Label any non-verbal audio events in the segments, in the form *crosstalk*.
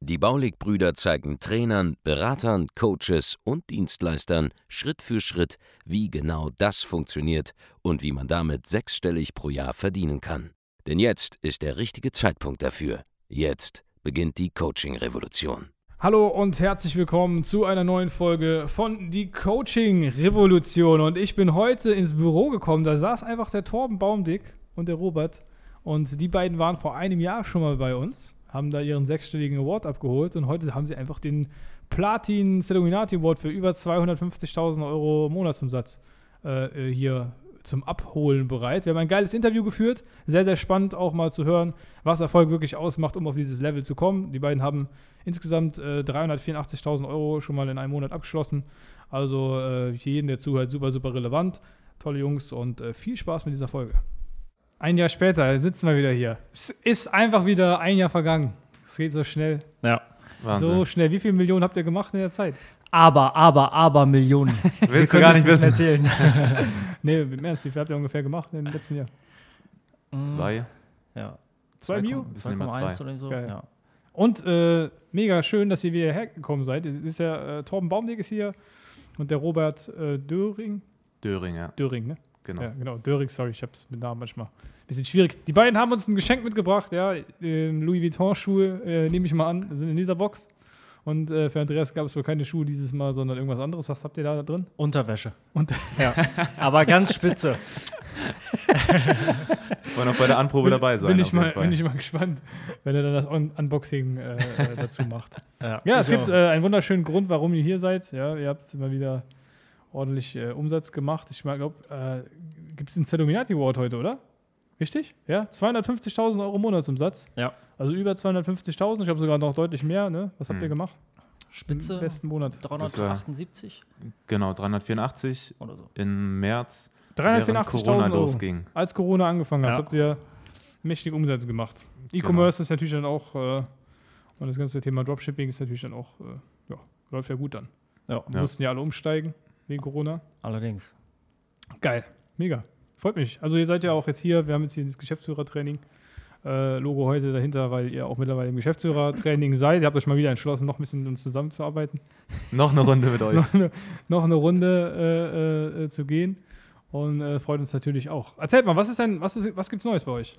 Die Baulig-Brüder zeigen Trainern, Beratern, Coaches und Dienstleistern Schritt für Schritt, wie genau das funktioniert und wie man damit sechsstellig pro Jahr verdienen kann. Denn jetzt ist der richtige Zeitpunkt dafür. Jetzt beginnt die Coaching-Revolution. Hallo und herzlich willkommen zu einer neuen Folge von Die Coaching Revolution. Und ich bin heute ins Büro gekommen. Da saß einfach der Torben Baumdick und der Robert. Und die beiden waren vor einem Jahr schon mal bei uns haben da ihren sechsstelligen Award abgeholt und heute haben sie einfach den Platin Celuminati Award für über 250.000 Euro Monatsumsatz äh, äh, hier zum Abholen bereit. Wir haben ein geiles Interview geführt, sehr, sehr spannend auch mal zu hören, was Erfolg wirklich ausmacht, um auf dieses Level zu kommen. Die beiden haben insgesamt äh, 384.000 Euro schon mal in einem Monat abgeschlossen. Also äh, jeden, der zuhört, super, super relevant. Tolle Jungs und äh, viel Spaß mit dieser Folge. Ein Jahr später sitzen wir wieder hier. Es ist einfach wieder ein Jahr vergangen. Es geht so schnell. Ja. Wahnsinn. So schnell. Wie viele Millionen habt ihr gemacht in der Zeit? Aber, aber, aber Millionen. *laughs* Willst du gar nicht wissen. Erzählen. *laughs* nee, mehr als wie viel habt ihr ungefähr gemacht im letzten Jahr? Zwei. Ja. Zwei Mio? 2,1 oder so. Ja. Und äh, mega schön, dass ihr wieder hergekommen seid. Es ist ja äh, Torben Baumweg ist hier und der Robert äh, Döring. Döring, ja. Döring, ne? Genau. Ja, genau. Döring, sorry, ich hab's mit Namen manchmal ein bisschen schwierig. Die beiden haben uns ein Geschenk mitgebracht, ja. Louis Vuitton-Schuhe, äh, nehme ich mal an, sind in dieser Box. Und äh, für Andreas gab es wohl keine Schuhe dieses Mal, sondern irgendwas anderes. Was habt ihr da drin? Unterwäsche. Unter ja. Aber ganz spitze. *laughs* Wollen auch bei der Anprobe dabei sein. Bin ich, mal, bin ich mal gespannt, wenn er dann das Un Unboxing äh, äh dazu macht. Ja, ja es gibt äh, einen wunderschönen Grund, warum ihr hier seid. Ja, ihr habt immer wieder ordentlich äh, Umsatz gemacht. Ich glaube, äh, gibt es einen Celuminati Award heute, oder? Richtig? Ja, 250.000 Euro Monatsumsatz. Ja. Also über 250.000. Ich habe sogar noch deutlich mehr. Ne? Was habt ihr hm. gemacht? Spitze. Im besten Monat. 378. genau, 384 oder so. Im März. 384.000 Euro. Losging. Als Corona angefangen hat, ja. habt ihr mächtige Umsätze gemacht. Genau. E-Commerce genau. ist natürlich dann auch, äh, und das ganze Thema Dropshipping ist natürlich dann auch, äh, ja, läuft ja gut dann. Ja. Wir mussten ja alle umsteigen wegen Corona. Allerdings. Geil, mega. Freut mich. Also ihr seid ja auch jetzt hier, wir haben jetzt hier das Geschäftsführertraining. Äh, Logo heute dahinter, weil ihr auch mittlerweile im Geschäftsführertraining seid. Ihr habt euch mal wieder entschlossen, noch ein bisschen mit uns zusammenzuarbeiten. noch eine Runde mit *laughs* euch. noch, eine, noch, eine, Runde äh, äh, zu gehen. Und äh, freut uns natürlich auch. Erzählt mal, was ist denn, was, ist, was gibt's Neues bei euch?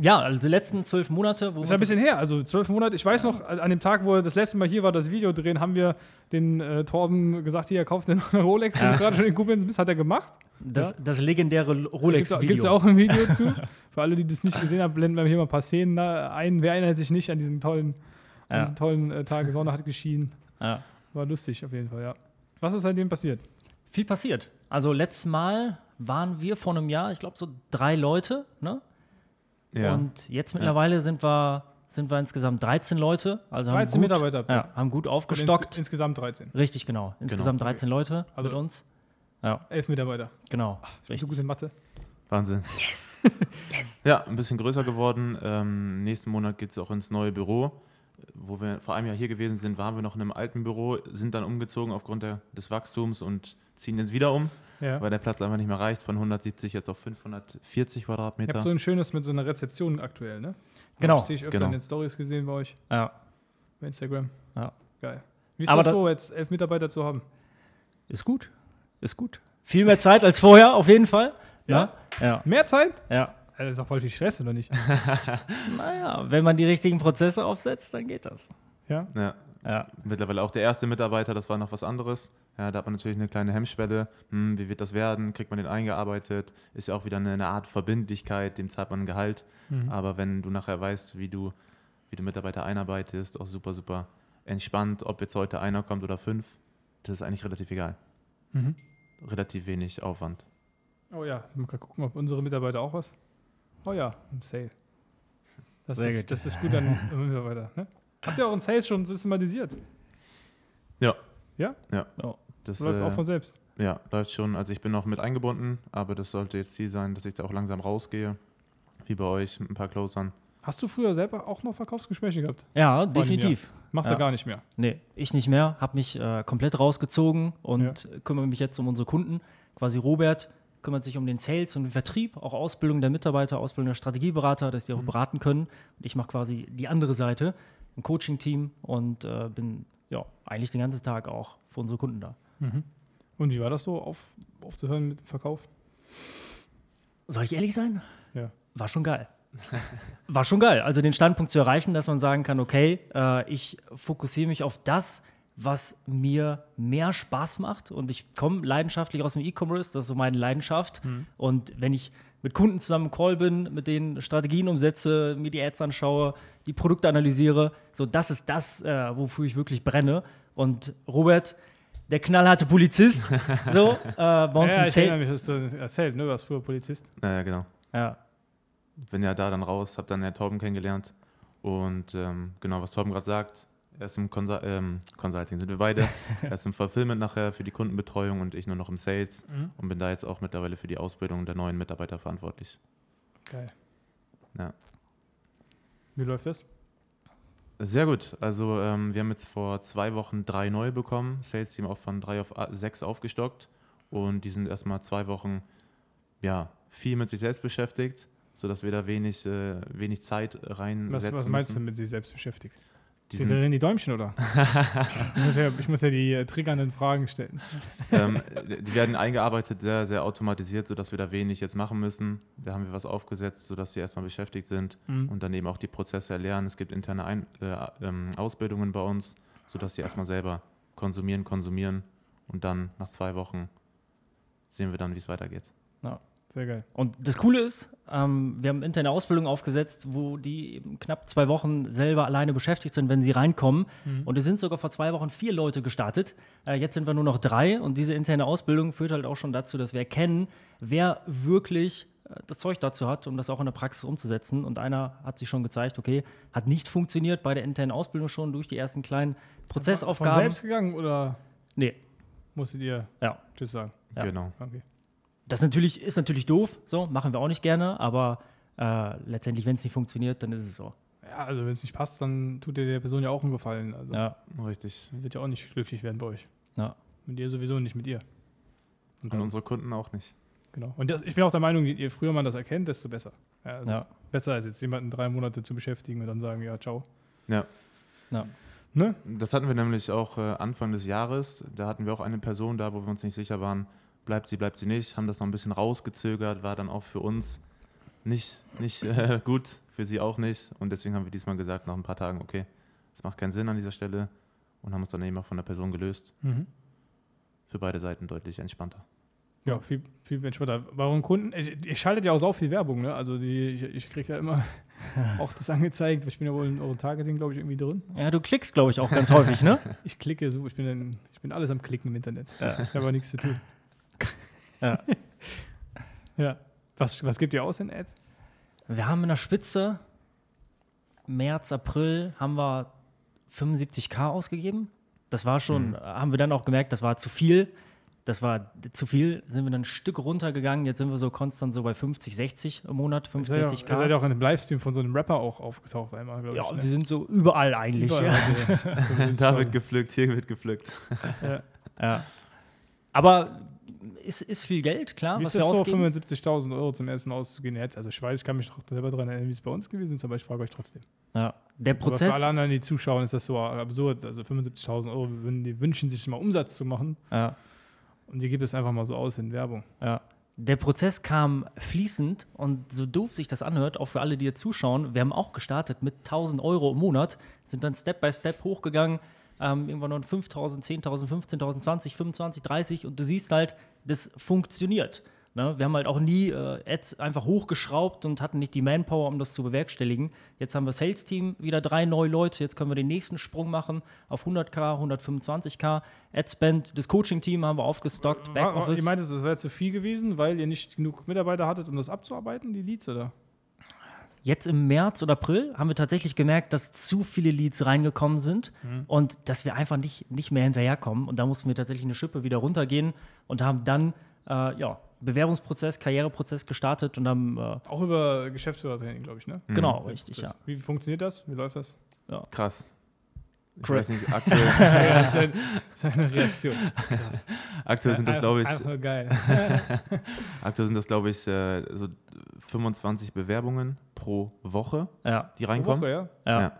Ja, also die letzten zwölf Monate. Wo ist ja ein bisschen her, also zwölf Monate. Ich weiß ja. noch, an dem Tag, wo er das letzte Mal hier war, das Video drehen, haben wir den äh, Torben gesagt, hier, er kauft den Rolex, ja. den du gerade schon in Koblenz bist, hat er gemacht. Das, ja? das legendäre Rolex-Video. Gibt es auch ein Video zu. *laughs* Für alle, die das nicht gesehen haben, blenden wir hier mal ein paar Szenen ein. Wer erinnert sich nicht an diesen tollen, an diesen tollen äh, Tag, Sonne hat geschienen. War lustig auf jeden Fall, ja. Was ist seitdem passiert? Viel passiert. Also letztes Mal waren wir vor einem Jahr, ich glaube so drei Leute, ne? Ja. Und jetzt mittlerweile ja. sind wir sind wir insgesamt 13 Leute. Also 13 haben gut, Mitarbeiter. Ja, haben gut aufgestockt. Ins, insgesamt 13. Richtig, genau. Insgesamt genau. 13 Leute also mit uns. Ja. Elf Mitarbeiter. Genau. Ach, ich bin so gut in Mathe. Wahnsinn. Yes. *laughs* yes. Ja, ein bisschen größer geworden. Ähm, nächsten Monat geht es auch ins neue Büro. Wo wir vor einem Jahr hier gewesen sind, waren wir noch in einem alten Büro, sind dann umgezogen aufgrund der, des Wachstums und ziehen jetzt wieder um ja. weil der Platz einfach nicht mehr reicht, von 170 jetzt auf 540 Quadratmeter. Ihr habt so ein schönes mit so einer Rezeption aktuell, ne? Genau. Das sehe ich öfter genau. in den Stories gesehen bei euch. Ja. Bei Instagram. Ja. Geil. Wie ist Aber das so, jetzt elf Mitarbeiter zu haben? Ist gut. Ist gut. Viel mehr Zeit als vorher, auf jeden Fall. Ja? ja. ja. Mehr Zeit? Ja. Das ist auch voll viel Stress, oder nicht? *laughs* *laughs* naja, wenn man die richtigen Prozesse aufsetzt, dann geht das. Ja? Ja. Ja. Mittlerweile auch der erste Mitarbeiter, das war noch was anderes. Ja, da hat man natürlich eine kleine Hemmschwelle. Hm, wie wird das werden? Kriegt man den eingearbeitet? Ist ja auch wieder eine, eine Art Verbindlichkeit, dem zahlt man ein Gehalt. Mhm. Aber wenn du nachher weißt, wie du, wie du Mitarbeiter einarbeitest, auch super, super entspannt, ob jetzt heute einer kommt oder fünf, das ist eigentlich relativ egal. Mhm. Relativ wenig Aufwand. Oh ja, mal gucken, ob unsere Mitarbeiter auch was. Oh ja, ein Sale. Das, Sehr ist, gut. das ist gut an Mitarbeiter. Ne? Habt ihr euren Sales schon systematisiert? Ja. Ja? Ja. Das läuft äh, auch von selbst. Ja, läuft schon. Also ich bin noch mit eingebunden, aber das sollte jetzt Ziel sein, dass ich da auch langsam rausgehe. Wie bei euch mit ein paar Closern. Hast du früher selber auch noch Verkaufsgespräche gehabt? Ja, definitiv. Machst Ja. du gar nicht mehr. Nee, ich nicht mehr. Habe mich äh, komplett rausgezogen und kümmere mich jetzt um unsere Kunden. Quasi Robert kümmert sich um den Sales und den Vertrieb, auch Ausbildung der Mitarbeiter, Ausbildung der Strategieberater, dass die auch beraten können. Und ich mache quasi die andere Seite, ein Coaching-Team und äh, bin ja eigentlich den ganzen Tag auch für unsere Kunden da. Und wie war das so, auf, aufzuhören mit dem Verkauf? Soll ich ehrlich sein? Ja. War schon geil. *laughs* War schon geil. Also den Standpunkt zu erreichen, dass man sagen kann, okay, äh, ich fokussiere mich auf das, was mir mehr Spaß macht. Und ich komme leidenschaftlich aus dem E-Commerce, das ist so meine Leidenschaft. Und wenn ich mit Kunden zusammen im Call bin, mit denen Strategien umsetze, mir die Ads anschaue, die Produkte analysiere, so das ist das, äh, wofür ich wirklich brenne. Und Robert, der knallharte Polizist, *laughs* so, äh, bei uns ja, im ich erinnere Sales. mich, hast du erzählt, ne? Du warst früher Polizist. Naja, genau. Ja. Bin ja da dann raus, habe dann Herr Torben kennengelernt. Und ähm, genau, was Torben gerade sagt, er ist im Consul ähm, Consulting, sind wir beide. *laughs* er ist im Fulfillment nachher für die Kundenbetreuung und ich nur noch im Sales. Mhm. Und bin da jetzt auch mittlerweile für die Ausbildung der neuen Mitarbeiter verantwortlich. Geil. Ja. Wie läuft das? Sehr gut. Also ähm, wir haben jetzt vor zwei Wochen drei neue bekommen. Sales Team auch von drei auf a- sechs aufgestockt. Und die sind erstmal zwei Wochen ja, viel mit sich selbst beschäftigt, sodass wir da wenig, äh, wenig Zeit reinsetzen Was, was meinst du müssen. mit sich selbst beschäftigt? Die Sind drin die Däumchen, oder? *laughs* ich, muss ja, ich muss ja die äh, triggernden Fragen stellen. ähm, die werden eingearbeitet, sehr, sehr automatisiert, sodass wir da wenig jetzt machen müssen. Da haben wir was aufgesetzt, sodass sie erstmal beschäftigt sind Mhm. und dann eben auch die Prozesse erlernen. Es gibt interne Ein äh, ähm, Ausbildungen bei uns, sodass sie erstmal selber konsumieren, konsumieren und dann nach zwei Wochen sehen wir dann, wie es weitergeht. Sehr geil. Und das Coole ist, ähm, wir haben interne Ausbildung aufgesetzt, wo die eben knapp zwei Wochen selber alleine beschäftigt sind, wenn sie reinkommen. Und es sind sogar vor zwei Wochen vier Leute gestartet. Äh, jetzt sind wir nur noch drei. Und diese interne Ausbildung führt halt auch schon dazu, dass wir erkennen, wer wirklich äh, das Zeug dazu hat, um das auch in der Praxis umzusetzen. Und einer hat sich schon gezeigt, okay, hat nicht funktioniert bei der internen Ausbildung schon durch die ersten kleinen Von Prozessaufgaben. selbst gegangen oder Nee, musstet ihr ja. Tschüss sagen? Ja. Genau. Okay. Das natürlich, ist natürlich doof, so, machen wir auch nicht gerne, aber äh, letztendlich, wenn es nicht funktioniert, dann ist es so. Ja, also wenn es nicht passt, dann tut ihr der Person ja auch einen Gefallen. Also Ja, Richtig. wird ja auch nicht glücklich werden bei euch. ja. Mit ihr sowieso nicht mit ihr. Und Und dann, unsere Kunden auch nicht. genau. Und das, ich bin auch der Meinung, je je früher man das erkennt, desto besser. Ja, also ja. Besser als jetzt jemanden drei Monate zu beschäftigen und dann sagen, ja, ciao. Ja. ja. Ne? Das hatten wir nämlich auch äh, Anfang des Jahres. Da hatten wir auch eine Person da, wo wir uns nicht sicher waren, bleibt sie, bleibt sie nicht, haben das noch ein bisschen rausgezögert, war dann auch für uns nicht, nicht äh, *laughs* gut, für sie auch nicht. Und deswegen haben wir diesmal gesagt, nach ein paar Tagen, okay, es macht keinen Sinn an dieser Stelle und haben uns dann eben auch von der Person gelöst. Mhm. Für beide Seiten deutlich entspannter. Ja, viel, viel entspannter. Bei euren Kunden, ich, ihr schaltet ja auch so viel Werbung, ne? Also die, ich, ich kriege ja immer *laughs* auch das angezeigt. Ich bin ja wohl in eurem Targeting, glaube ich, irgendwie drin. Ja, du klickst, glaube ich, auch ganz häufig, ne? *laughs* Ich klicke so, ich bin, dann, ich bin alles am Klicken im Internet. Ja. Ich habe aber nichts zu tun. Ja. *laughs* Ja. Was, was gibt ihr aus in Ads? Wir haben in der Spitze, März, April, haben wir 75k ausgegeben. Das war schon, äh, haben wir dann auch gemerkt, das war zu viel. Das war zu viel, sind wir dann ein Stück runtergegangen. Jetzt sind wir so konstant so bei 50, 60 im Monat, Ihr 50, seid, ja, 60k. ihr seid ja auch in einem Livestream von so einem Rapper auch aufgetaucht einmal, glaube ja, ich. wir ne? sind so überall eigentlich. Überall Ja. *laughs* da wird gepflückt, hier wird gepflückt. ja. Ja. Aber ist, ist viel Geld, klar, Wie was ist das so, ausgeben. 75.000 Euro zum ersten Mal auszugehen jetzt? Also ich weiß, ich kann mich doch selber daran erinnern, wie es bei uns gewesen ist, aber ich frage euch trotzdem. Ja. Der Aber für Prozess, alle anderen, die zuschauen, ist das so absurd. Also 75.000 Euro, die wünschen sich mal Umsatz zu machen ja, und die gibt es einfach mal so aus in Werbung. ja. Der Prozess kam fließend und so doof sich das anhört, auch für alle, die jetzt zuschauen, wir haben auch gestartet mit 1000 Euro im Monat, sind dann Step by Step hochgegangen, ähm, irgendwann noch 5000, 10.000, 15.000, 20, 25, 30 und du siehst halt, das funktioniert. Ne? Wir haben halt auch nie äh, Ads einfach hochgeschraubt und hatten nicht die Manpower, um das zu bewerkstelligen. Jetzt haben wir Sales-Team, wieder drei neue Leute. Jetzt können wir den nächsten Sprung machen auf 100k, 125k. Ad-Spend, das Coaching-Team haben wir aufgestockt, Ihr Backoffice. meintest, es wäre zu viel gewesen, weil ihr nicht genug Mitarbeiter hattet, um das abzuarbeiten, die Leads, oder? Jetzt im März oder April haben wir tatsächlich gemerkt, dass zu viele Leads reingekommen sind und dass wir einfach nicht, nicht mehr hinterherkommen. Und da mussten wir tatsächlich eine Schippe wieder runtergehen und haben dann äh, ja, Bewerbungsprozess, Karriereprozess gestartet und haben äh, Auch über Geschäftsführertraining, glaube ich, ne? genau, richtig, Das, ja. Wie funktioniert das? Wie läuft das? Krass. Ich Cra- weiß nicht, aktuell, *laughs* ja, seine, seine Reaktion. aktuell sind das, glaube ich, Einfach geil. *laughs* aktuell sind das, glaube ich, äh, so 25 Bewerbungen pro Woche, Ja, die reinkommen. Woche, ja? ja. Ja.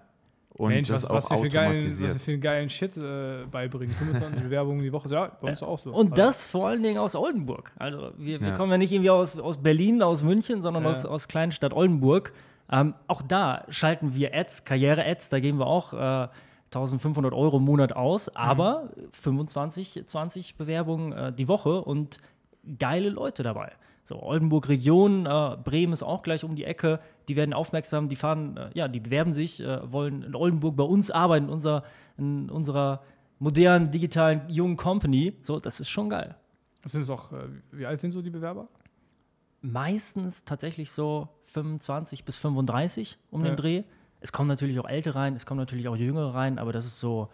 Und Mensch, das was, auch was, wir für geilen, was automatisiert. wir für einen geilen Shit äh, beibringen. 25 *laughs* Bewerbungen die Woche. Ja, bei uns auch so. Und Also, das vor allen Dingen aus Oldenburg. Also wir, wir Ja. kommen ja nicht irgendwie aus, aus Berlin, aus München, sondern Ja. aus, aus Kleinstadt Oldenburg. Ähm, auch da schalten wir Ads, Karriere-Ads, da geben wir auch äh, 1500 Euro im Monat aus, aber 25, 20 Bewerbungen äh, die Woche und geile Leute dabei. So, Oldenburg Region, äh, Bremen ist auch gleich um die Ecke, die werden aufmerksam, die fahren, äh, ja, die bewerben sich, äh, wollen in Oldenburg bei uns arbeiten, in, unser, in unserer modernen, digitalen, jungen Company. So, das ist schon geil. Sind es auch, äh, wie alt sind so die Bewerber? Meistens tatsächlich so 25 bis 35 um Ja. den Dreh. Es kommen natürlich auch Ältere rein, es kommen natürlich auch Jüngere rein, aber das ist so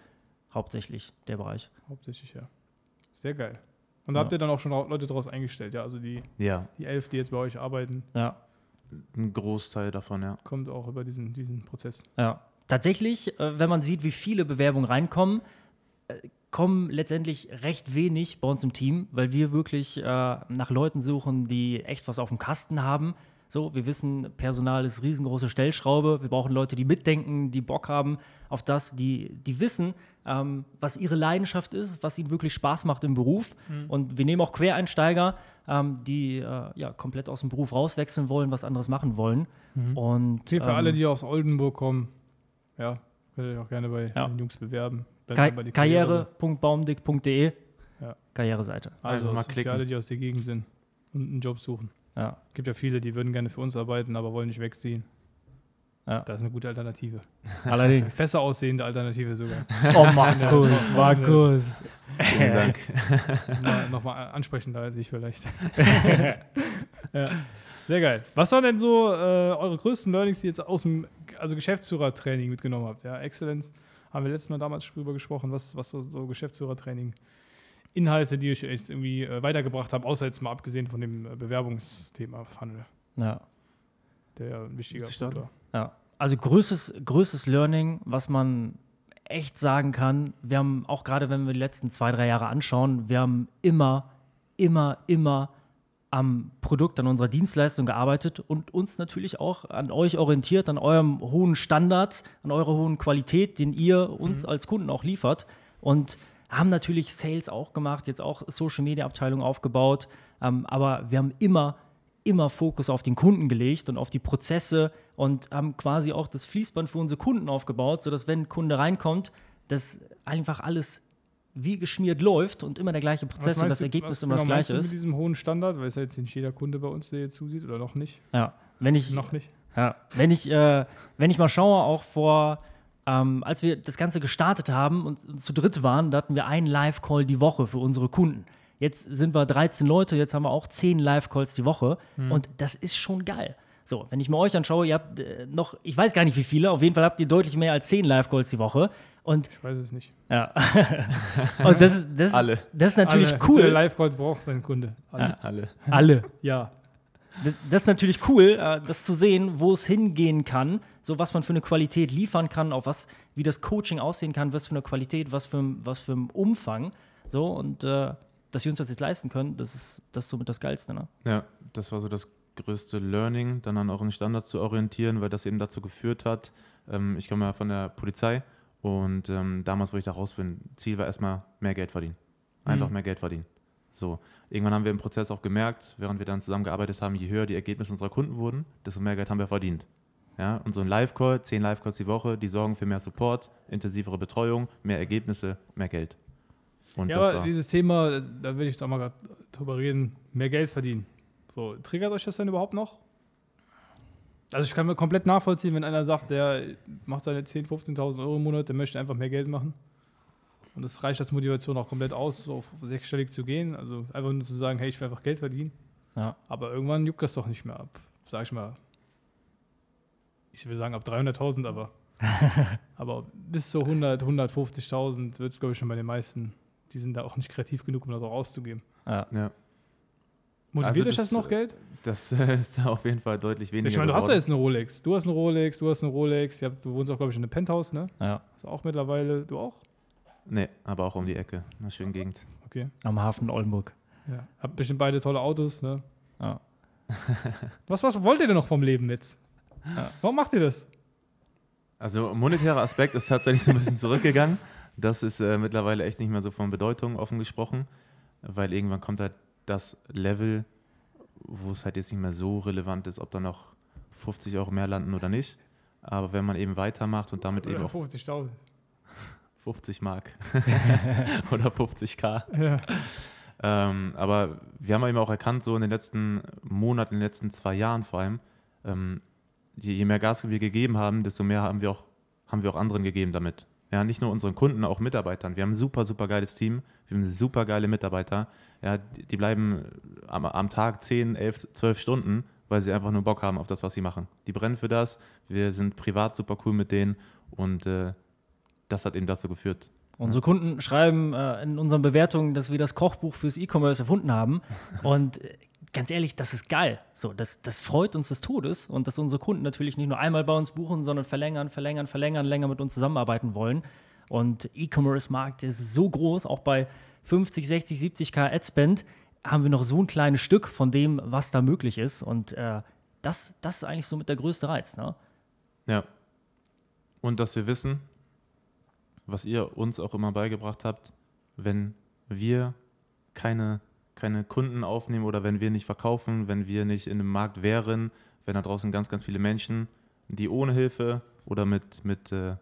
hauptsächlich der Bereich. Hauptsächlich, ja. Sehr geil. Und da habt ihr dann auch schon Leute draus eingestellt, ja? Also die, Ja, die elf, die jetzt bei euch arbeiten, Ja. ein Großteil davon, ja. kommt auch über diesen, diesen Prozess. Ja. Tatsächlich, äh, wenn man sieht, wie viele Bewerbungen reinkommen, äh, kommen letztendlich recht wenig bei uns im Team, weil wir wirklich äh, nach Leuten suchen, die echt was auf dem Kasten haben. So, wir wissen, Personal ist riesengroße Stellschraube. Wir brauchen Leute, die mitdenken, die Bock haben auf das, die, die wissen, ähm, was ihre Leidenschaft ist, was ihnen wirklich Spaß macht im Beruf. Und wir nehmen auch Quereinsteiger, ähm, die äh, ja, komplett aus dem Beruf rauswechseln wollen, was anderes machen wollen. Und Hier für ähm, alle, die aus Oldenburg kommen, ja, könnt ihr euch auch gerne bei Ja. den Jungs bewerben. Ka die Karriere. karriere.baumdick.de Ja. Karriereseite. Also Einfach mal für klicken. alle, die aus der Gegend sind und einen Job suchen. Ja. gibt ja viele, die würden gerne für uns arbeiten, aber wollen nicht wegziehen. Ja. Das ist eine gute Alternative. *laughs* Allerdings. Besser aussehende Alternative sogar. Oh, Markus, Markus. Vielen Dank. *laughs* Mal, Nochmal ansprechender als ich vielleicht. *laughs* ja. Sehr geil. Was waren denn so äh, eure größten Learnings, die ihr jetzt aus dem also Geschäftsführertraining mitgenommen habt? Ja, Exzellenz haben wir letztes Mal damals drüber gesprochen, was, was so, so Geschäftsführertraining Inhalte, die euch echt irgendwie äh, weitergebracht haben, außer jetzt mal abgesehen von dem äh, Bewerbungsthema Funnel, Ja. der ja ein wichtiger ich? Punkt Ja, also größtes, größtes Learning, was man echt sagen kann, wir haben auch gerade, wenn wir die letzten zwei, drei Jahre anschauen, wir haben immer, immer, immer am Produkt, an unserer Dienstleistung gearbeitet und uns natürlich auch an euch orientiert, an eurem hohen Standard, an eurer hohen Qualität, den ihr uns als Kunden auch liefert. Und haben natürlich Sales auch gemacht, jetzt auch Social Media Abteilung aufgebaut, ähm, aber wir haben immer immer Fokus auf den Kunden gelegt und auf die Prozesse und haben quasi auch das Fließband für unsere Kunden aufgebaut, sodass wenn ein Kunde reinkommt, das einfach alles wie geschmiert läuft und immer der gleiche Prozess und das Ergebnis immer das genau gleiche du mit ist. diesem hohen Standard? Weil es ja jetzt nicht jeder Kunde bei uns, der jetzt zusieht oder noch nicht. Ja, wenn ich, Noch nicht. ja, wenn ich, äh, wenn ich mal schaue, auch vor, ähm, als wir das Ganze gestartet haben und, zu dritt waren, da hatten wir einen Live-Call die Woche für unsere Kunden. Jetzt sind wir 13 Leute, jetzt haben wir auch 10 Live-Calls die Woche und das ist schon geil. So, wenn ich mir euch anschaue, ihr habt äh, noch, ich weiß gar nicht wie viele, auf jeden Fall habt ihr deutlich mehr als 10 Live-Calls die Woche. Und Ich weiß es nicht. ja, *laughs* und das ist, das, Alle. Das ist natürlich Alle, cool. Live-Calls braucht sein Kunde. Alle. Alle. Alle. Ja. Das, ist natürlich cool, äh, das zu sehen, wo es hingehen kann, so was man für eine Qualität liefern kann, auf was, wie das Coaching aussehen kann, was für eine Qualität, was für, ein- was für ein Umfang. So, und äh, dass wir uns das jetzt leisten können, das ist, das ist somit das Geilste, ne? Ja, das war so das größte Learning, dann an euren Standards zu orientieren, weil das eben dazu geführt hat. Ähm, ich komme ja von der Polizei und ähm, damals, wo ich da raus bin, Ziel war erstmal mehr Geld verdienen. Einfach Mhm. mehr Geld verdienen. So, irgendwann haben wir im Prozess auch gemerkt, während wir dann zusammengearbeitet haben, je höher die Ergebnisse unserer Kunden wurden, desto mehr Geld haben wir verdient. Ja, und so ein Live-Call, zehn Live-Calls die Woche, die sorgen für mehr Support, intensivere Betreuung, mehr Ergebnisse, mehr Geld. Und Ja, aber dieses Thema, da will ich jetzt auch mal gerade drüber reden, mehr Geld verdienen. So, triggert euch das denn überhaupt noch? Also ich kann mir komplett nachvollziehen, wenn einer sagt, der macht seine 10.000, 15.000 Euro im Monat, der möchte einfach mehr Geld machen. Und das reicht als Motivation auch komplett aus, so auf sechsstellig zu gehen. Also einfach nur zu sagen, hey, ich will einfach Geld verdienen. Ja. Aber irgendwann juckt das doch nicht mehr ab, sag ich mal. ich will sagen ab 300.000, aber, *laughs* aber bis zu 100, 150.000 wird es, glaube ich, schon bei den meisten. Die sind da auch nicht kreativ genug, um das auch auszugeben. Ja. Ja. Motiviert Also euch das das, noch Geld? *laughs* Das ist auf jeden Fall deutlich weniger. Ich meine, du hast ja geworden. jetzt eine Rolex. Du hast eine Rolex, du hast eine Rolex. Du wohnst auch, glaube ich, in einem Penthouse, ne? ja. Hast du auch mittlerweile. Du auch? Nee, aber auch um die Ecke. Eine schöne Gegend. Okay. Am Hafen Oldenburg. Ja. Habt bestimmt beide tolle Autos, ne? Ja. *laughs* Was, was wollt ihr denn noch vom Leben jetzt? Ja. Warum macht ihr das? Also monetärer Aspekt ist tatsächlich so ein bisschen zurückgegangen. Das ist äh, mittlerweile echt nicht mehr so von Bedeutung offen gesprochen, weil irgendwann kommt halt das Level, wo es halt jetzt nicht mehr so relevant ist, ob da noch 50 Euro mehr landen oder nicht. Aber wenn man eben weitermacht und damit eben Oder auch 50.000. 50 Mark *laughs* *laughs* oder 50k. Ja. Ähm, aber wir haben eben auch erkannt, so in den letzten Monaten, in den letzten zwei Jahren vor allem, ähm, je, je mehr Gas wir gegeben haben, desto mehr haben wir auch, haben wir auch anderen gegeben damit. Ja, nicht nur unseren Kunden, auch Mitarbeitern. Wir haben ein super, super geiles Team. Wir haben super geile Mitarbeiter. Ja, die, die bleiben am, am Tag 10, 11, 12 Stunden, weil sie einfach nur Bock haben auf das, was sie machen. Die brennen für das. Wir sind privat super cool mit denen und äh, das hat eben dazu geführt. Unsere Kunden schreiben äh, in unseren Bewertungen, dass wir das Kochbuch fürs E-Commerce erfunden haben. *laughs* Und äh, ganz ehrlich, das ist geil. So, das, das freut uns des Todes und dass unsere Kunden natürlich nicht nur einmal bei uns buchen, sondern verlängern, verlängern, verlängern, länger mit uns zusammenarbeiten wollen. Und E-Commerce-Markt ist so groß, auch bei 50, 60, 70k Adspend haben wir noch so ein kleines Stück von dem, was da möglich ist. Und äh, das, das ist eigentlich so mit der größte Reiz. Ne? Ja. Und dass wir wissen, was ihr uns auch immer beigebracht habt, wenn wir keine, keine Kunden aufnehmen oder wenn wir nicht verkaufen, wenn wir nicht in einem Markt wären, wenn da draußen ganz, ganz viele Menschen, die ohne Hilfe oder mit, mit äh,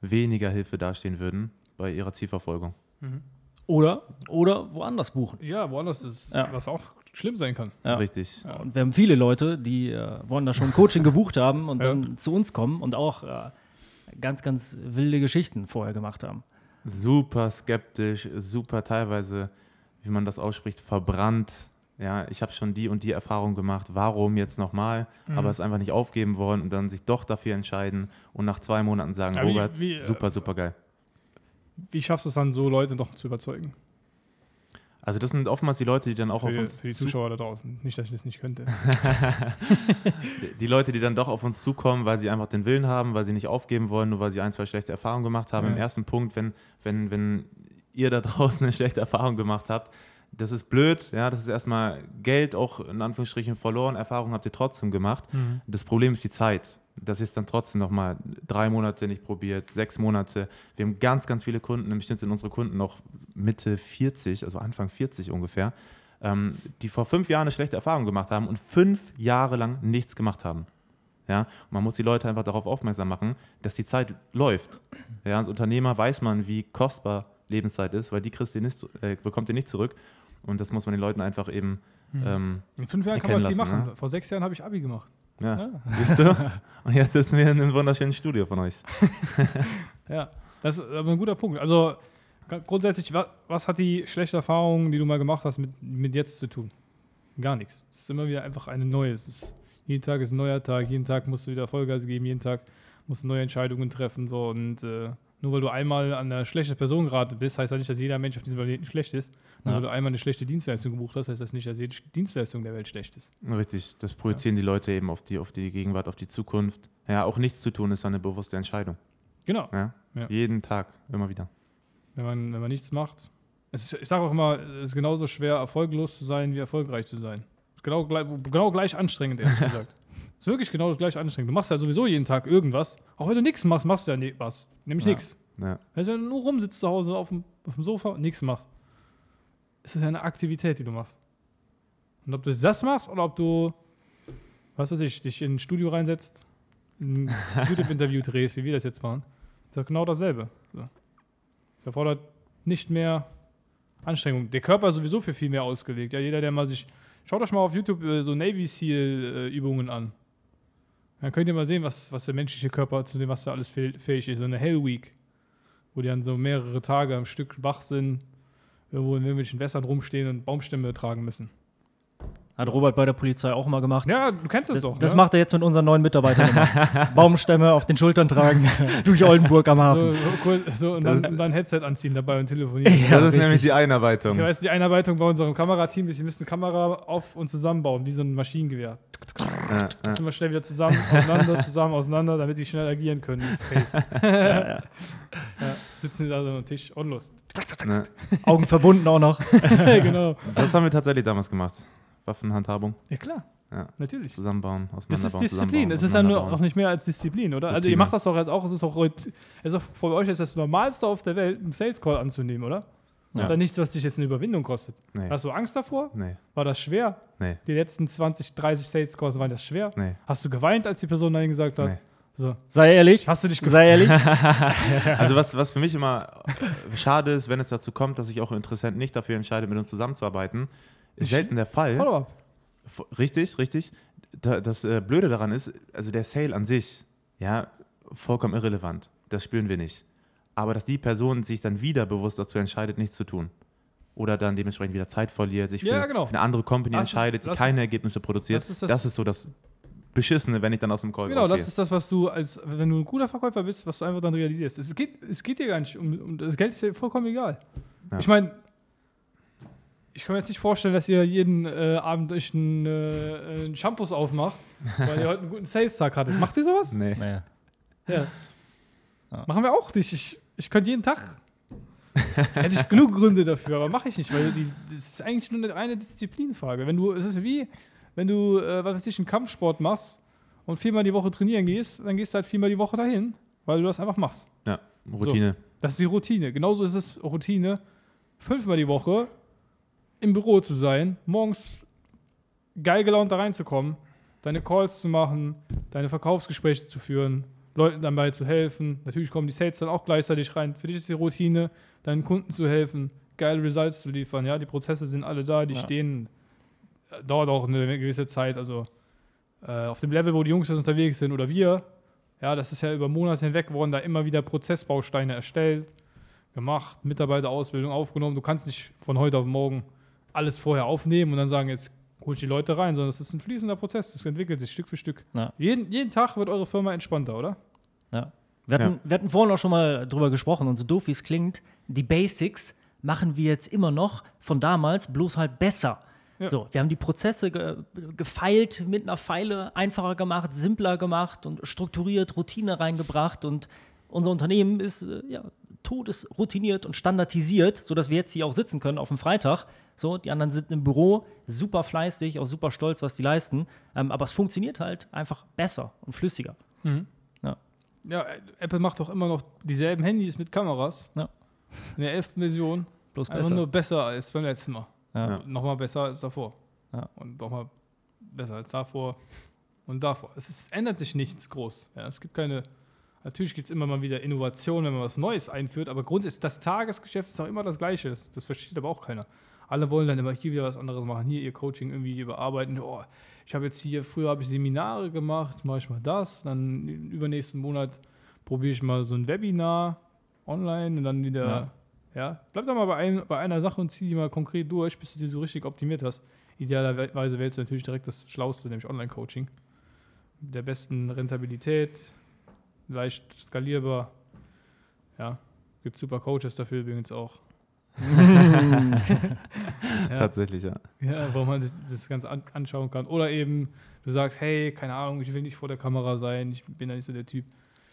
weniger Hilfe dastehen würden bei ihrer Zielverfolgung. Oder, oder woanders buchen. ja, woanders ist, Ja. was auch schlimm sein kann. Ja. Richtig. Ja, und wir haben viele Leute, die äh, woanders schon Coaching gebucht haben und Ja. dann zu uns kommen und auch äh, ganz, ganz wilde Geschichten vorher gemacht haben. super skeptisch, super teilweise, wie man das ausspricht, verbrannt. Ja, ich habe schon die und die Erfahrung gemacht. Warum jetzt nochmal? Mhm. Aber es einfach nicht aufgeben wollen und dann sich doch dafür entscheiden und nach zwei Monaten sagen, Aber wie- Robert, wie, äh, super, super geil. Wie schaffst du es dann, so Leute doch zu überzeugen? Also das sind oftmals die Leute, die dann auch auf Für, uns für die zu- Zuschauer da draußen. Nicht, dass ich das nicht könnte. *laughs* die Leute, die dann doch auf uns zukommen, weil sie einfach den Willen haben, weil sie nicht aufgeben wollen, nur weil sie ein, zwei schlechte Erfahrungen gemacht haben. Ja. Im ersten Punkt, wenn, wenn, wenn ihr da draußen eine schlechte Erfahrung gemacht habt, das ist blöd, ja, das ist erstmal Geld auch in Anführungsstrichen verloren, Erfahrung habt ihr trotzdem gemacht. Das Problem ist die Zeit. Das ist dann trotzdem nochmal drei Monate nicht probiert, sechs Monate. Wir haben ganz, ganz viele Kunden, im Schnitt sind unsere Kunden noch Mitte 40, also Anfang 40 ungefähr, ähm, die vor fünf Jahren eine schlechte Erfahrung gemacht haben und fünf Jahre lang nichts gemacht haben. Ja, man muss die Leute einfach darauf aufmerksam machen, dass die Zeit läuft. Ja, als Unternehmer weiß man, wie kostbar Lebenszeit ist, weil die kriegst nicht, äh, bekommt ihr nicht zurück. Und das muss man den Leuten einfach eben, ähm, In fünf Jahren kann man viel lassen, machen. ne? Vor sechs Jahren habe ich Abi gemacht. ja, Ja. *laughs* siehst du? Und jetzt sitzen wir in einem wunderschönen Studio von euch. *laughs* Ja, das ist aber ein guter Punkt. Also grundsätzlich, wa- was hat die schlechte Erfahrung, die du mal gemacht hast, mit, mit jetzt zu tun? Gar nichts. Es ist immer wieder einfach eine neue. Ist, jeden Tag ist ein neuer Tag, jeden Tag musst du wieder Vollgas geben, jeden Tag musst du neue Entscheidungen treffen. So. Und äh, nur weil du einmal an eine schlechte Person geraten bist, heißt das nicht, dass jeder Mensch auf diesem Planeten schlecht ist. Nur Ja. weil du einmal eine schlechte Dienstleistung gebucht hast, heißt das nicht, dass jede Dienstleistung der Welt schlecht ist. Richtig, das projizieren die Leute eben auf die, auf die Gegenwart, auf die Zukunft. Ja, auch nichts zu tun ist eine bewusste Entscheidung. Genau. Ja? Ja. Jeden Tag, immer wieder. wenn man, wenn man nichts macht. Ist, ich sage auch immer, es ist genauso schwer, erfolglos zu sein, wie erfolgreich zu sein. Genau, gleich- genau gleich anstrengend, ehrlich *laughs* gesagt. Ist wirklich genau das gleich anstrengend. Du machst ja sowieso jeden Tag irgendwas. Auch wenn du nichts machst, machst du ja ni- was. Nämlich Ja. nichts. Ja. Wenn du nur rumsitzt zu Hause auf dem, auf dem Sofa und nichts machst, ist es ja eine Aktivität, die du machst. Und ob du das machst oder ob du, was weiß ich, dich in ein Studio reinsetzt, ein *laughs* YouTube-Interview drehst, wie wir das jetzt machen, ist ja genau dasselbe. So. Das erfordert nicht mehr Anstrengung. Der Körper ist sowieso für viel mehr ausgelegt. Ja, jeder, der mal sich. Schaut euch mal auf YouTube äh, so Navy SEAL-Übungen an. Dann könnt ihr mal sehen, was, was der menschliche Körper zu dem, was da alles fäh- fähig ist. So eine Hell Week, wo die dann so mehrere Tage am Stück wach sind, irgendwo in irgendwelchen Wässern rumstehen und Baumstämme tragen müssen. Hat Robert bei der Polizei auch mal gemacht. Ja, du kennst es Das, doch. das ne? macht er jetzt mit unseren neuen Mitarbeitern immer. *laughs* Baumstämme auf den Schultern tragen, *laughs* durch Oldenburg am Hafen. so, cool, so und Das- dann, dann Headset anziehen dabei und telefonieren. Ja, das ist richtig. nämlich die Einarbeitung. Ich weiß, die Einarbeitung bei unserem Kamerateam ist, sie müssen eine Kamera auf- und zusammenbauen, wie so ein Maschinengewehr. Ja, ja. Jetzt sind wir schnell wieder zusammen, auseinander, zusammen, auseinander, damit die schnell agieren können. *laughs* Face. ja. Sitzen die da so am Tisch und Lust. Ne. Augen verbunden auch noch. genau. Das haben wir tatsächlich damals gemacht. Waffenhandhabung, Ja, klar, Ja. natürlich. zusammenbauen, Das ist Disziplin. Es ist ja nur auch nicht mehr als Disziplin, oder? Also Routine. ihr macht das doch jetzt auch, es ist auch, heut- es ist auch für euch ist das Normalste auf der Welt, einen Sales Call anzunehmen, oder? Das ist Ja. ja nichts, was dich jetzt eine Überwindung kostet. Nee. Hast du Angst davor? Nee, War das schwer? nee, Die letzten 20, 30 Sales Calls waren das schwer? nee, Hast du geweint, als die Person Nein gesagt hat? nee. So. Sei ehrlich. Hast du dich gefreut? Sei ehrlich. *laughs* Also was, was für mich immer schade ist, wenn es dazu kommt, dass sich auch ein Interessent nicht dafür entscheidet, mit uns zusammenzuarbeiten, ist selten der Fall. Follow-up. Richtig, richtig. Da, das äh, Blöde daran ist, also der Sale an sich, ja, vollkommen irrelevant. Das spüren wir nicht. Aber dass die Person sich dann wieder bewusst dazu entscheidet, nichts zu tun. Oder dann dementsprechend wieder Zeit verliert, sich für, Ja, genau. für eine andere Company Das ist- entscheidet, die das keine ist- Ergebnisse produziert. das ist das- das ist so das Beschissene, wenn ich dann aus dem Call Genau, rausgehe. das ist das, was du als, wenn du ein guter Verkäufer bist, was du einfach dann realisierst. Es geht, es geht dir gar nicht um, um das Geld ist dir vollkommen egal. Ja. Ich meine, ich kann mir jetzt nicht vorstellen, dass ihr jeden äh, Abend euch einen, äh, einen Shampoos aufmacht, *laughs* weil ihr heute einen guten Sales-Tag hattet. Macht ihr sowas? nee. Naja. Ja. Ja. Machen wir auch nicht. Ich, ich könnte jeden Tag. Hätte ich genug Gründe dafür, aber mache ich nicht, weil die, das ist eigentlich nur eine reine Disziplinfrage. Wenn du, es ist wie, wenn du, äh, was weiß ich, einen Kampfsport machst und viermal die Woche trainieren gehst, dann gehst du halt viermal die Woche dahin, weil du das einfach machst. Ja, Routine. Das ist die Routine. Genauso ist es Routine, fünfmal die Woche im Büro zu sein, morgens geil gelaunt da reinzukommen, deine Calls zu machen, deine Verkaufsgespräche zu führen, Leuten dabei zu helfen. Natürlich kommen die Sales dann auch gleichzeitig rein. Für dich ist die Routine, deinen Kunden zu helfen, geile Results zu liefern. Ja, die Prozesse sind alle da, die Ja. stehen. Äh, Dauert auch eine gewisse Zeit. Also äh, auf dem Level, wo die Jungs jetzt unterwegs sind oder wir, ja, das ist ja über Monate hinweg, wurden da immer wieder Prozessbausteine erstellt, gemacht, Mitarbeiterausbildung aufgenommen. Du kannst nicht von heute auf morgen alles vorher aufnehmen und dann sagen, jetzt hol ich die Leute rein, sondern es ist ein fließender Prozess. Das entwickelt sich Stück für Stück. Ja. Jeden, jeden Tag wird eure Firma entspannter, oder? Ja. Wir, hatten, wir hatten vorhin auch schon mal drüber gesprochen und so doof wie es klingt, die Basics machen wir jetzt immer noch von damals, bloß halt besser. Ja. So, wir haben die Prozesse ge gefeilt, mit einer Pfeile einfacher gemacht, simpler gemacht und strukturiert, Routine reingebracht und unser Unternehmen ist äh, ja, todesroutiniert und standardisiert, sodass wir jetzt hier auch sitzen können auf dem Freitag. So, die anderen sind im Büro, super fleißig, auch super stolz, was die leisten. Ähm, aber es funktioniert halt einfach besser und flüssiger. Ja. Ja, Ä- Apple macht doch immer noch dieselben Handys mit Kameras. Ja. In der 11. Version. Bloß Einfach besser. nur besser als beim letzten Mal. Ja. Ja. Nochmal besser als davor. Ja. Und nochmal besser als davor und davor. Es ist, ändert sich nichts groß. Ja, es gibt keine. Natürlich gibt es immer mal wieder Innovationen, wenn man was Neues einführt, aber Grund ist, das Tagesgeschäft ist auch immer das Gleiche. Das, das versteht aber auch keiner. Alle wollen dann immer hier wieder was anderes machen, hier ihr Coaching irgendwie überarbeiten. Oh, ich habe jetzt hier, früher habe ich Seminare gemacht, jetzt mache ich mal das, dann übernächsten Monat probiere ich mal so ein Webinar online und dann wieder, ja, Ja. bleib doch mal bei, ein, bei einer Sache und zieh die mal konkret durch, bis du sie so richtig optimiert hast. Idealerweise wählst du natürlich direkt das Schlauste, nämlich Online-Coaching. Mit der besten Rentabilität, leicht skalierbar. Ja, gibt super Coaches dafür übrigens auch. *laughs* ja. Tatsächlich, ja. Ja, wo man sich das Ganze an anschauen kann. Oder eben, du sagst, hey, keine Ahnung, ich will nicht vor der Kamera sein, ich bin ja nicht so der Typ.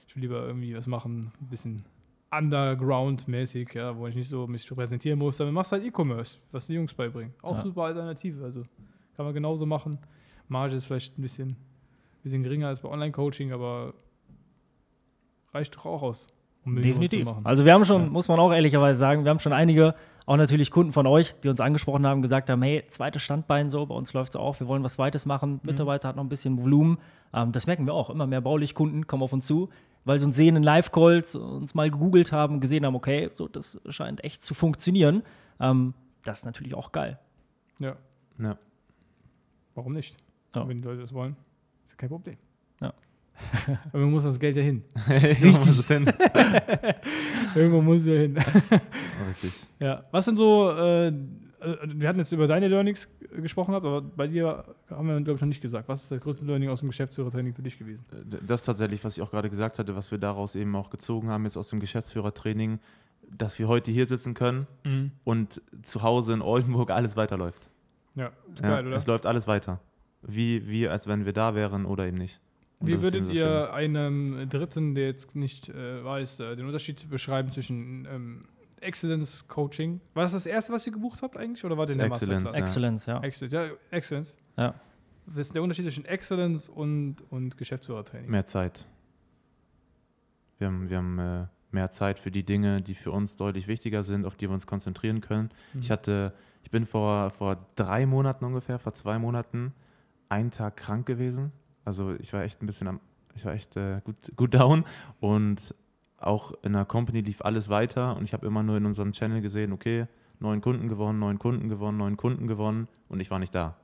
Ich will lieber irgendwie was machen, ein bisschen Underground-mäßig, ja, wo ich nicht so mich präsentieren muss. Dann machst du halt E-Commerce, was die Jungs beibringen. Auch Ja. super Alternative, also kann man genauso machen. Marge ist vielleicht ein bisschen, bisschen geringer als bei Online-Coaching, aber reicht doch auch aus, um Definitiv. zu machen. Also wir haben schon, Ja. muss man auch ehrlicherweise sagen, wir haben schon einige, auch natürlich Kunden von euch, die uns angesprochen haben, gesagt haben, hey, zweites Standbein so, bei uns läuft es auch, wir wollen was Zweites machen, Mitarbeiter hat noch ein bisschen Volumen. Ähm, das merken wir auch, immer mehr Baulichkunden kommen auf uns zu, weil sie uns sehen in Live-Calls, uns mal gegoogelt haben, gesehen haben, okay, so, das scheint echt zu funktionieren. Ähm, das ist natürlich auch geil. ja, ja. warum nicht? Ja. Wenn die Leute das wollen, ist ja kein Problem. Ja. *laughs* Aber man muss das Geld ja hin. *laughs* Richtig. Das hin. *laughs* Irgendwo muss es ja hin. Richtig. Ja, was sind so, äh, wir hatten jetzt über deine Learnings gesprochen, gehabt, aber bei dir haben wir, glaube ich, noch nicht gesagt. Was ist das größte Learning aus dem Geschäftsführertraining für dich gewesen? Äh, Das tatsächlich, was ich auch gerade gesagt hatte, was wir daraus eben auch gezogen haben, jetzt aus dem Geschäftsführertraining, dass wir heute hier sitzen können und zu Hause in Oldenburg alles weiterläuft. Ja, ist Ja, geil, oder? Es läuft alles weiter. Wie, wie als wenn wir da wären oder eben nicht. Und Wie würdet ihr einem Dritten, der jetzt nicht äh, weiß, äh, den Unterschied beschreiben zwischen ähm, Excellence Coaching? War das das erste, was ihr gebucht habt eigentlich? Oder war das in der Excellence, Masterclass? Excellence, ja. Excellence, ja, Excellence. ja. Das ist der Unterschied zwischen Excellence und, und Geschäftsführertraining. Mehr Zeit. Wir haben, wir haben äh, mehr Zeit für die Dinge, die für uns deutlich wichtiger sind, auf die wir uns konzentrieren können. Mhm. Ich hatte, ich bin vor, vor drei Monaten ungefähr, vor zwei Monaten, einen Tag krank gewesen. Also ich war echt ein bisschen am, ich war echt äh, gut, gut down und auch in der Company lief alles weiter und ich habe immer nur in unserem Channel gesehen, okay, neun Kunden gewonnen, neun Kunden gewonnen, neun Kunden gewonnen und ich war nicht da.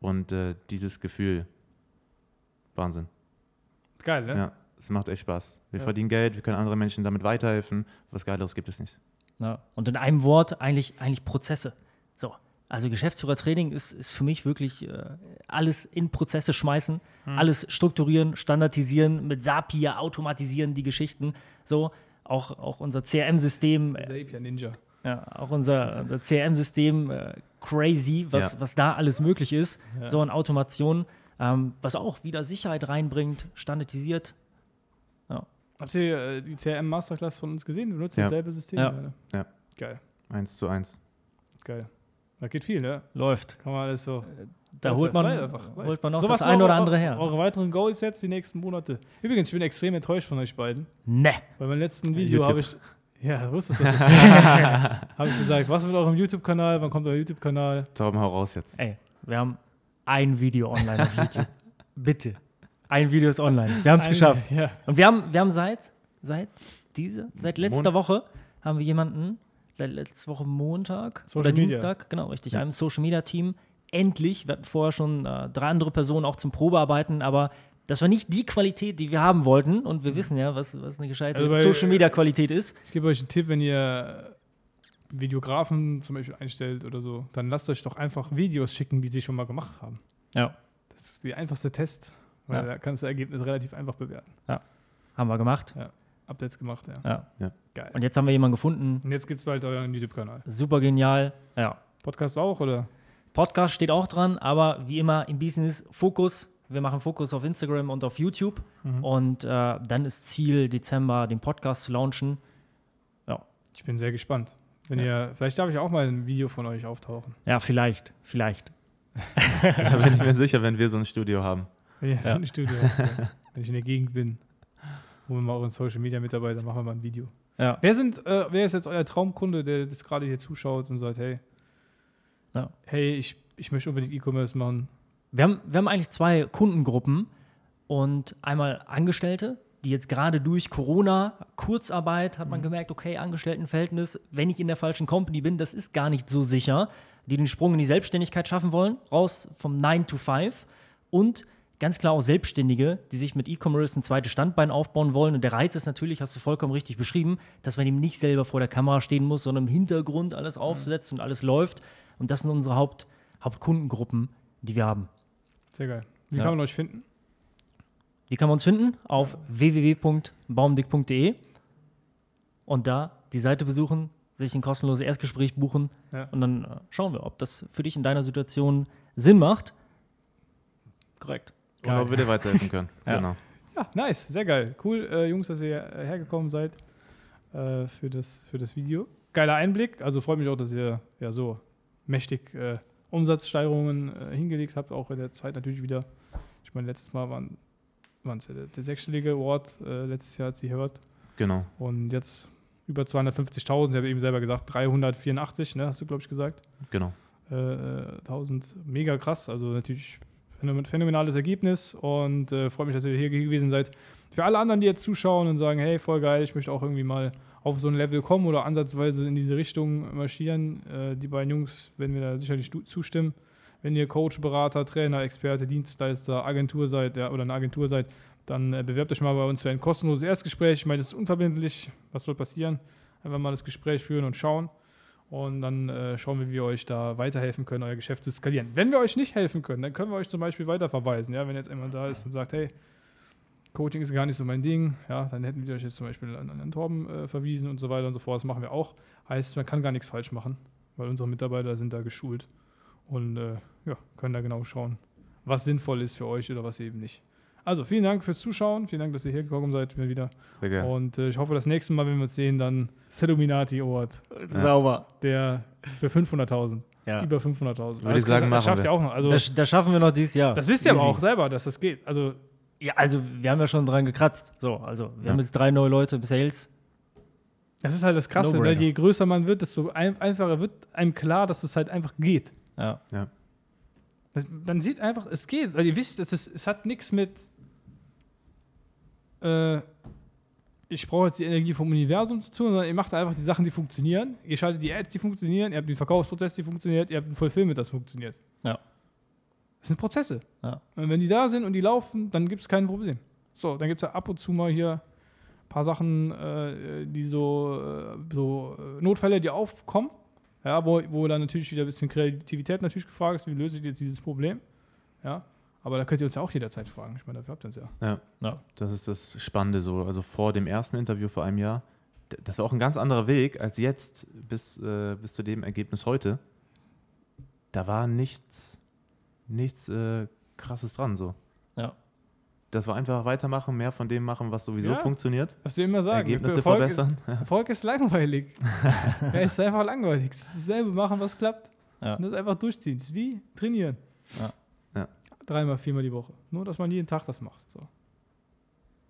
Und äh, dieses Gefühl, Wahnsinn. Geil, ne? Ja, es macht echt Spaß. Wir Ja. verdienen Geld, wir können anderen Menschen damit weiterhelfen. Was Geileres gibt es nicht. Ja. Und in einem Wort eigentlich, eigentlich Prozesse. So. Also Geschäftsführertraining ist, ist für mich wirklich äh, alles in Prozesse schmeißen, alles strukturieren, standardisieren, mit Zapier automatisieren die Geschichten. So, auch, auch unser CRM-System, äh, Zapier Ninja. ja, auch unser, unser CRM-System äh, crazy, was, Ja. was da alles möglich ist. Ja. So an Automation, ähm, was auch wieder Sicherheit reinbringt, standardisiert. Habt ihr äh, die CRM Masterclass von uns gesehen? Du benutzt Ja. dasselbe System? Ja. Ja. Geil, Eins zu eins. geil. Da geht viel, ne? Läuft. Kann man alles so. Da holt man, einfach, holt man noch So, das eure- oder andere her. Eure weiteren Goals jetzt die nächsten Monate. Übrigens, ich bin extrem enttäuscht von euch beiden. Ne. Bei meinem letzten Video habe ich. Ja, du wusstest *laughs* das. habe ich gesagt, was mit eurem YouTube-Kanal? Wann kommt euer YouTube-Kanal? Torben, hau raus jetzt. Ey, wir haben ein Video online auf YouTube. *laughs* Bitte. Ein Video ist online. Wir haben es Ein- geschafft. Ja. Und wir haben, wir haben seit, seit diese, seit letzter Woche haben wir jemanden, letzte Woche Montag Social oder Media. Dienstag, genau, richtig, einem Social Media Team. Endlich, wir hatten vorher schon äh, drei andere Personen auch zum Probearbeiten, aber das war nicht die Qualität, die wir haben wollten. Und wir wissen ja, was, was eine gescheite Also Social Media Qualität ist. Ich gebe euch einen Tipp, wenn ihr Videografen zum Beispiel einstellt oder so, dann lasst euch doch einfach Videos schicken, die sie schon mal gemacht haben. Ja, Das ist der einfachste Test, weil Ja. da kannst du das Ergebnis relativ einfach bewerten. haben wir gemacht. Habt jetzt gemacht, ja. Ja. Geil. Und jetzt haben wir jemanden gefunden. Und jetzt gibt es bald euren YouTube-Kanal. Super genial. Ja. Podcast auch, oder? Podcast steht auch dran, aber wie immer im Business Fokus. Wir machen Fokus auf Instagram und auf YouTube. Mhm. Und äh, dann ist Ziel, Dezember den Podcast zu launchen. Ich bin sehr gespannt. Wenn ihr, vielleicht darf ich auch mal ein Video von euch auftauchen. Ja, vielleicht, vielleicht. *laughs* Da bin ich mir *laughs* sicher, wenn wir so ein Studio haben. Wenn ihr so Ja. ein Studio habt, ja. Wenn ich in der Gegend bin. Holen wir mal euren Social Media Mitarbeiter, machen wir mal ein Video. Ja. Wer sind, äh, wer ist jetzt euer Traumkunde, der das gerade hier zuschaut und sagt, hey, Ja. hey, ich, ich möchte unbedingt E-Commerce machen. Wir haben, wir haben eigentlich zwei Kundengruppen und einmal Angestellte, die jetzt gerade durch Corona, Kurzarbeit, hat man Mhm. gemerkt, okay, Angestelltenverhältnis, wenn ich in der falschen Company bin, das ist gar nicht so sicher, die den Sprung in die Selbstständigkeit schaffen wollen, raus vom 9 to 5 und ganz klar auch Selbstständige, die sich mit E-Commerce ein zweites Standbein aufbauen wollen. Und der Reiz ist natürlich, hast du vollkommen richtig beschrieben, dass man eben nicht selber vor der Kamera stehen muss, sondern im Hintergrund alles aufsetzt und alles läuft. Und das sind unsere Haupt, Hauptkundengruppen, die wir haben. Sehr geil. Wie Ja. kann man euch finden? Wie kann man uns finden? Auf www.baumdick.de und da die Seite besuchen, sich ein kostenloses Erstgespräch buchen Ja. und dann äh, schauen wir, ob das für dich in deiner Situation Sinn macht. Korrekt. Und ob wir dir weiterhelfen können. *laughs* Ja. Genau. Ja, nice, sehr geil. Cool, äh, Jungs, dass ihr hergekommen seid äh, für, das, für das Video. Geiler Einblick. Also freut mich auch, dass ihr ja so mächtig äh, Umsatzsteigerungen äh, hingelegt habt, auch in der Zeit natürlich wieder. Ich meine, letztes Mal waren es ja der, der sechsstellige Award, äh, letztes Jahr, als ihr hört. Genau. Und jetzt über 250.000, ich habe eben selber gesagt, 384, ne, hast du, glaube ich, gesagt. Genau. Äh, äh, 1000, mega krass. Also natürlich phänomen- phänomenales Ergebnis und äh, freue mich, dass ihr hier gewesen seid. Für alle anderen, die jetzt zuschauen und sagen, hey, voll geil, ich möchte auch irgendwie mal auf so ein Level kommen oder ansatzweise in diese Richtung marschieren, äh, die beiden Jungs werden mir da sicherlich zustimmen. Wenn ihr Coach, Berater, Trainer, Experte, Dienstleister, Agentur seid ja, oder eine Agentur seid, dann äh, bewerbt euch mal bei uns für ein kostenloses Erstgespräch. Ich meine, das ist unverbindlich. Was soll passieren? Einfach mal das Gespräch führen und schauen. Und dann äh, schauen wir, wie wir euch da weiterhelfen können, euer Geschäft zu skalieren. Wenn wir euch nicht helfen können, dann können wir euch zum Beispiel weiterverweisen. Ja, wenn jetzt jemand da ist und sagt, hey, Coaching ist gar nicht so mein Ding, ja, dann hätten wir euch jetzt zum Beispiel an, an Torben äh, verwiesen und so weiter und so fort. Das machen wir auch. Heißt, man kann gar nichts falsch machen, weil unsere Mitarbeiter sind da geschult und äh, ja, können da genau schauen, was sinnvoll ist für euch oder was eben nicht. Also vielen Dank fürs Zuschauen, vielen Dank, dass ihr hier gekommen seid mir wieder. Sehr gerne. Und äh, ich hoffe, das nächste Mal, wenn wir uns sehen, dann Illuminati Award, Sauber. der für 500.000, Ja. über 500.000. Würde Alles ich sagen, klar, das machen schafft wir. ihr auch noch. Also Das, das, das schaffen wir noch dieses Jahr. wisst ihr aber Easy. auch selber, dass das geht. Also Ja, also wir haben ja schon dran gekratzt. So, also wir Ja. haben jetzt drei neue Leute im Sales. das ist halt das Krasse. Ne? No-brainer. Je größer man wird, desto ein, einfacher wird einem klar, dass es halt einfach geht. Ja. Ja. Das, man sieht einfach, es geht. Weil ihr wisst, es, ist, es hat nichts mit äh, ich brauche jetzt die Energie vom Universum zu tun, sondern ihr macht einfach die Sachen, die funktionieren. Ihr schaltet die Ads, die funktionieren, ihr habt den Verkaufsprozess, die funktioniert, ihr habt ein Fulfillment, das funktioniert. Ja. Das sind Prozesse. Ja. Und wenn die da sind und die laufen, dann gibt es kein Problem. So, dann gibt es ja ab und zu mal hier ein paar Sachen, äh, die so, äh, so äh, Notfälle, die aufkommen. Ja, wo, wo dann natürlich wieder ein bisschen Kreativität natürlich gefragt ist, wie löse ich jetzt dieses Problem? Ja, aber da könnt ihr uns ja auch jederzeit fragen. Ich meine, dafür habt ihr uns ja. Ja, Ja. das ist das Spannende so. Also vor dem ersten Interview vor einem Jahr, das war auch ein ganz anderer Weg als jetzt bis, äh, bis zu dem Ergebnis heute. Da war nichts, nichts äh, krasses dran so. Ja. Das war einfach weitermachen, mehr von dem machen, was sowieso Ja. funktioniert. Was wir immer sagen. Ergebnisse Erfolg, verbessern. *laughs* Erfolg ist langweilig. *laughs* ja, es ist einfach langweilig. Es ist dasselbe machen, was klappt. Ja. Und das einfach durchziehen. Das ist wie trainieren. Ja. Dreimal, viermal die Woche. Nur, dass man jeden Tag das macht. So.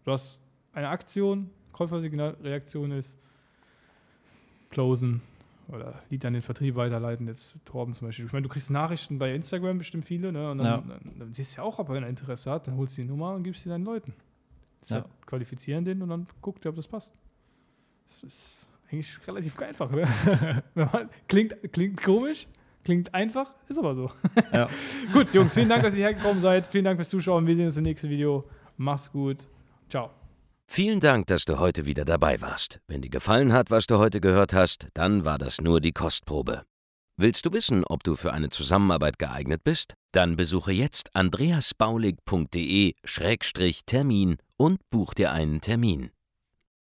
Du hast eine Aktion, Käufersignalreaktion ist closen oder Lied an den Vertrieb weiterleiten. Jetzt Torben zum Beispiel. Ich meine, du kriegst Nachrichten bei Instagram bestimmt viele. Ne? Und dann, Ja. dann, dann siehst du ja auch, ob einer Interesse hat. Dann holst du die Nummer und gibst sie deinen Leuten. Ja. qualifizieren den und dann guckt ihr, ob das passt. Das ist eigentlich relativ einfach. Ne? *laughs* Klingt, klingt komisch, klingt einfach, ist aber so. Ja. *laughs* Gut, Jungs, vielen Dank, dass ihr hergekommen seid. Vielen Dank fürs Zuschauen. Wir sehen uns im nächsten Video. Mach's gut. Ciao. Vielen Dank, dass du heute wieder dabei warst. Wenn dir gefallen hat, was du heute gehört hast, dann war das nur die Kostprobe. Willst du wissen, ob du für eine Zusammenarbeit geeignet bist? Dann besuche jetzt andreasbaulig.de-termin und buch dir einen Termin.